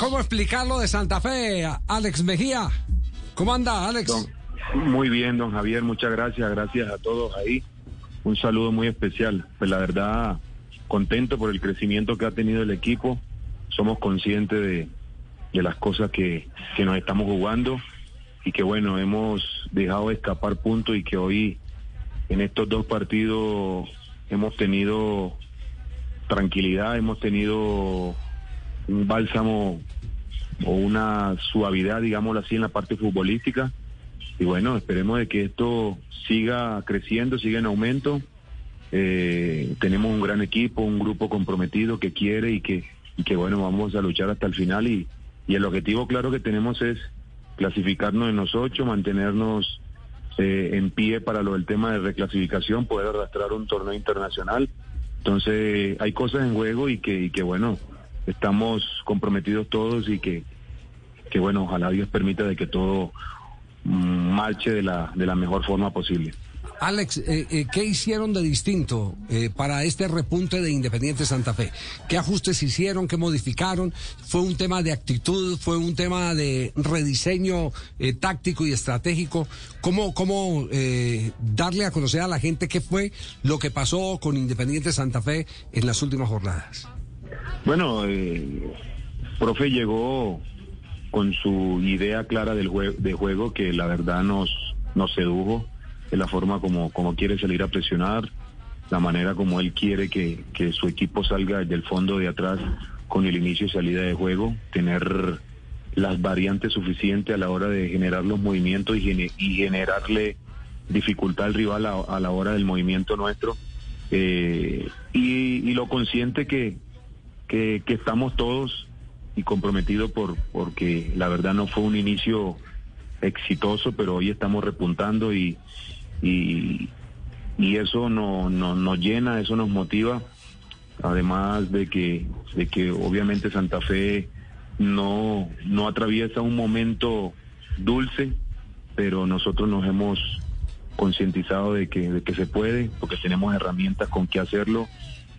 ¿Cómo explicarlo de Santa Fe, Alex Mejía? ¿Cómo anda, Alex? muy bien, don Javier, muchas gracias, gracias a todos ahí. Un saludo muy especial. Pues la verdad, contento por el crecimiento que ha tenido el equipo. Somos conscientes de, de las cosas que, que nos estamos jugando y que bueno, hemos dejado escapar puntos y que hoy en estos dos partidos hemos tenido tranquilidad, hemos tenido un bálsamo o una suavidad, digámoslo así, en la parte futbolística. Y bueno, esperemos de que esto siga creciendo, siga en aumento. Eh, tenemos un gran equipo, un grupo comprometido que quiere y que, y que bueno, vamos a luchar hasta el final. Y, y el objetivo claro que tenemos es clasificarnos en los ocho, mantenernos eh, en pie para lo del tema de reclasificación, poder arrastrar un torneo internacional. Entonces hay cosas en juego y que, y que bueno, estamos comprometidos todos y que, que bueno, ojalá Dios permita de que todo marche de la, de la mejor forma posible. Alex, eh, eh, ¿qué hicieron de distinto eh, para este repunte de Independiente Santa Fe? ¿Qué ajustes hicieron? ¿Qué modificaron? ¿Fue un tema de actitud? ¿Fue un tema de rediseño táctico y estratégico? ¿Cómo, cómo darle a conocer a la gente qué fue lo que pasó con Independiente Santa Fe en las últimas jornadas? Bueno, profe llegó con su idea clara del de juego que la verdad nos, nos sedujo de la forma como, como quiere salir a presionar, la manera como él quiere que, su equipo salga del fondo de atrás con el inicio y salida de juego, tener las variantes suficientes a la hora de generar los movimientos y, y generarle dificultad al rival a, la hora del movimiento nuestro. Eh, y, lo consciente que, que, estamos todos y comprometidos por, porque la verdad no fue un inicio exitoso, pero hoy estamos repuntando y, y, y eso no, no, nos llena, eso nos motiva, además de que, de que obviamente Santa Fe no, no atraviesa un momento dulce, pero nosotros nos hemos concientizado de que, de que se puede, porque tenemos herramientas con que hacerlo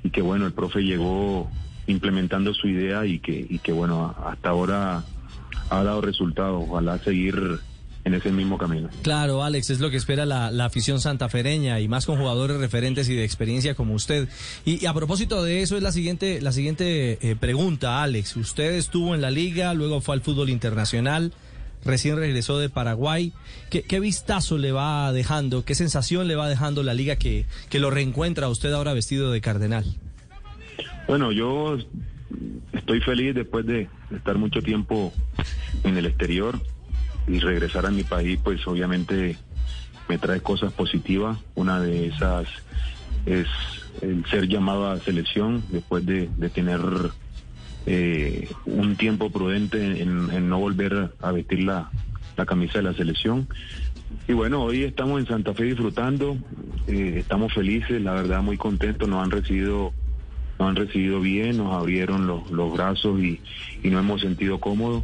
y que bueno, el profe llegó implementando su idea y que, y que bueno, hasta ahora ha dado resultados. Ojalá seguir en ese mismo camino. Claro, Alex, es lo que espera la, afición santafereña y más con jugadores referentes y de experiencia como usted. Y, a propósito de eso es la siguiente, la siguiente eh, pregunta, Alex. Usted estuvo en la liga, luego fue al fútbol internacional, recién regresó de Paraguay. ¿Qué, vistazo le va dejando, qué sensación le va dejando la liga que, que lo reencuentra usted ahora vestido de cardenal? Bueno, yo estoy feliz después de estar mucho tiempo en el exterior y regresar a mi país, pues obviamente me trae cosas positivas. Una de esas es el ser llamado a selección después de, tener eh, un tiempo prudente en, no volver a vestir la, camisa de la selección. Y bueno, hoy estamos en Santa Fe disfrutando, eh, estamos felices, la verdad muy contentos, nos han recibido, nos han recibido bien, nos abrieron los, los brazos y, y nos hemos sentido cómodos.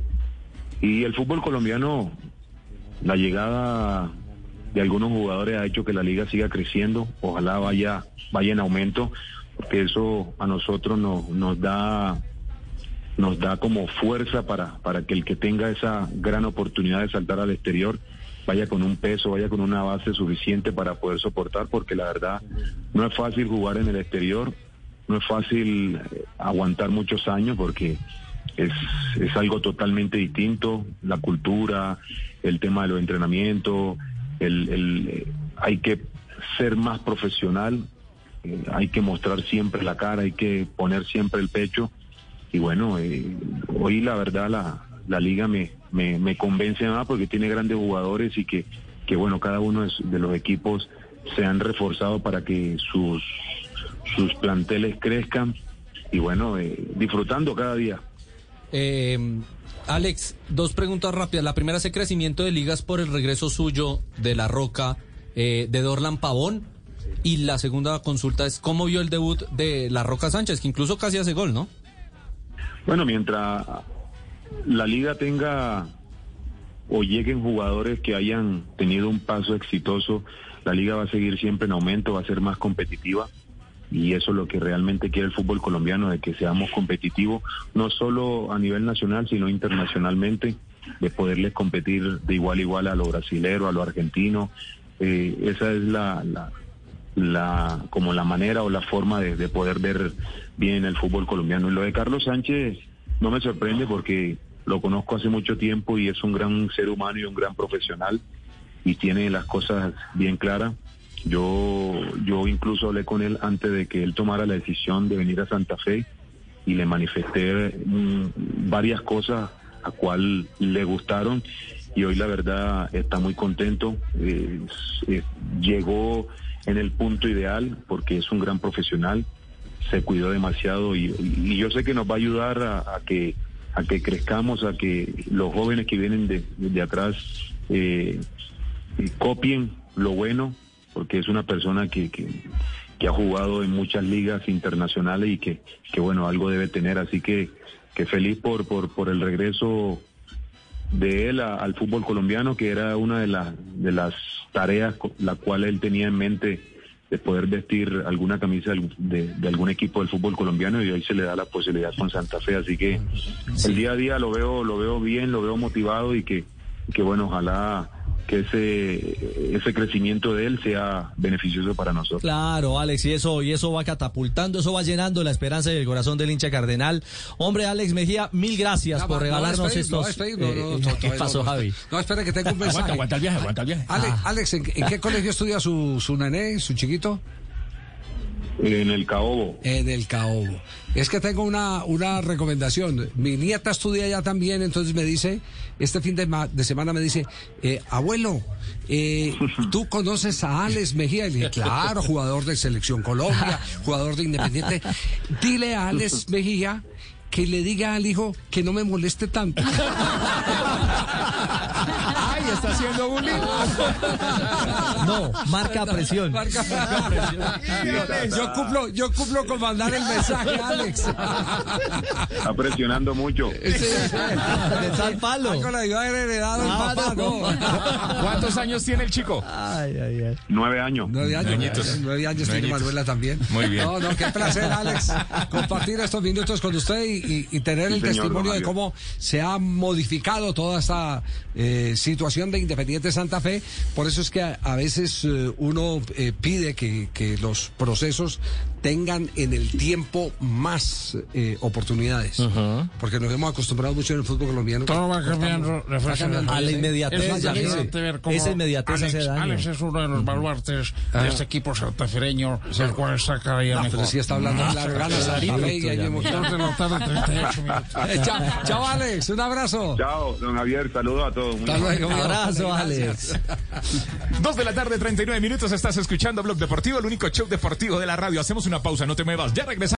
Y el fútbol colombiano, la llegada de algunos jugadores ha hecho que la liga siga creciendo, ojalá vaya, vaya en aumento, porque eso a nosotros nos, nos da nos da como fuerza para, para que el que tenga esa gran oportunidad de saltar al exterior vaya con un peso, vaya con una base suficiente para poder soportar, porque la verdad no es fácil jugar en el exterior, no es fácil eh, aguantar muchos años porque es, es algo totalmente distinto, la cultura, el tema de los entrenamientos, el, el, eh, hay que ser más profesional, eh, hay que mostrar siempre la cara, hay que poner siempre el pecho. Y bueno, hoy la verdad la, la liga me, me, me, convence más porque tiene grandes jugadores y que, que bueno, cada uno de los equipos se han reforzado para que sus, sus planteles crezcan y bueno, disfrutando cada día. Eh, Alex, dos preguntas rápidas. La primera es el crecimiento de ligas por el regreso suyo de La Roca, eh, de Dorlan Pavón. Y la segunda consulta es cómo vio el debut de La Roca Sánchez, que incluso casi hace gol, ¿no? Bueno, mientras la liga tenga o lleguen jugadores que hayan tenido un paso exitoso, la liga va a seguir siempre en aumento, va a ser más competitiva. Y eso es lo que realmente quiere el fútbol colombiano, de que seamos competitivos, no solo a nivel nacional, sino internacionalmente, de poderles competir de igual a igual a los brasileros, a los argentinos. Eh, esa es la, la, como la manera o la forma de, de poder ver bien el fútbol colombiano. Y lo de Carlos Sánchez no me sorprende porque lo conozco hace mucho tiempo y es un gran ser humano y un gran profesional y tiene las cosas bien claras. Yo, yo incluso hablé con él antes de que él tomara la decisión de venir a Santa Fe y le manifesté mm, varias cosas a cual le gustaron y hoy la verdad está muy contento. Llegó en el punto ideal porque es un gran profesional, se cuidó demasiado y, yo sé que nos va a ayudar a, a, que a que crezcamos, a que los jóvenes que vienen de, de atrás eh, copien lo bueno porque es una persona que, que, que, ha jugado en muchas ligas internacionales y que, que bueno, algo debe tener. Así que, que feliz por, por, por el regreso de él a, al fútbol colombiano, que era una de, la, de las tareas la cual él tenía en mente de poder vestir alguna camisa de, de, algún equipo del fútbol colombiano y hoy se le da la posibilidad con Santa Fe. Así que sí. el día a día lo veo, lo veo bien, lo veo motivado y que, que bueno, ojalá que ese ese crecimiento de él sea beneficioso para nosotros. Claro, Alex, y eso y eso va catapultando, eso va llenando la esperanza y el corazón del hincha cardenal. Hombre, Alex Mejía, mil gracias Ya, por no, regalarnos estos. no, despedir, no, no, eh, no, ¿Qué pasó. Javi? No, espera que tengo un mensaje. Aguanta, aguanta el viaje, aguanta el viaje. Ah. Alex, ¿en, en qué colegio estudia su, su nené, su chiquito? En el Caobo. En el Caobo. Es que tengo una, una recomendación. Mi nieta estudia allá también, entonces me dice, este fin de, ma- de semana me dice, eh, abuelo, eh, ¿tú conoces a Alex Mejía? Y le dije, claro, jugador de Selección Colombia, jugador de Independiente. Dile a Alex Mejía que le diga al hijo que no me moleste tanto. Ay, está haciendo bullying. No, marca presión. Marca- yo cumplo, yo cumplo con mandar el mensaje, Alex. Está presionando mucho. De tal palo. Algo le el Ah, papá, no. ¿no? ¿Cuántos años tiene el chico? Ay, ay, ay. Nueve años. Nueve años. Añitos. Nueve años tiene. Manuela también. Muy bien. No, no, qué placer, Alex, compartir estos minutos con usted y, y- y tener Sí, el señor, testimonio de cómo se ha modificado toda esta eh, situación de Independiente Santa Fe. Por eso es que a, a veces eh, uno eh, pide que, que los procesos tengan en el tiempo más eh, oportunidades. Porque nos hemos acostumbrado mucho en el fútbol colombiano. Todo va cambiando. A la inmediatez, Es Esa inmediatez Alex, hace daño. Alex es uno de los baluartes de este equipo santafereño, el cual está cada día No, mejor. pero sí está hablando claro, gana Santa Fe y hay emoción. Dos de la tarde, 38 minutos. Chao, Alex, un abrazo. Chao, don Javier, saludos a todos. Hasta luego. Abrazo, Gracias. Alex. Dos de la tarde, 39 minutos. Estás escuchando Blog Deportivo, el único show deportivo de la radio. Hacemos una pausa, no te muevas. Ya regresamos.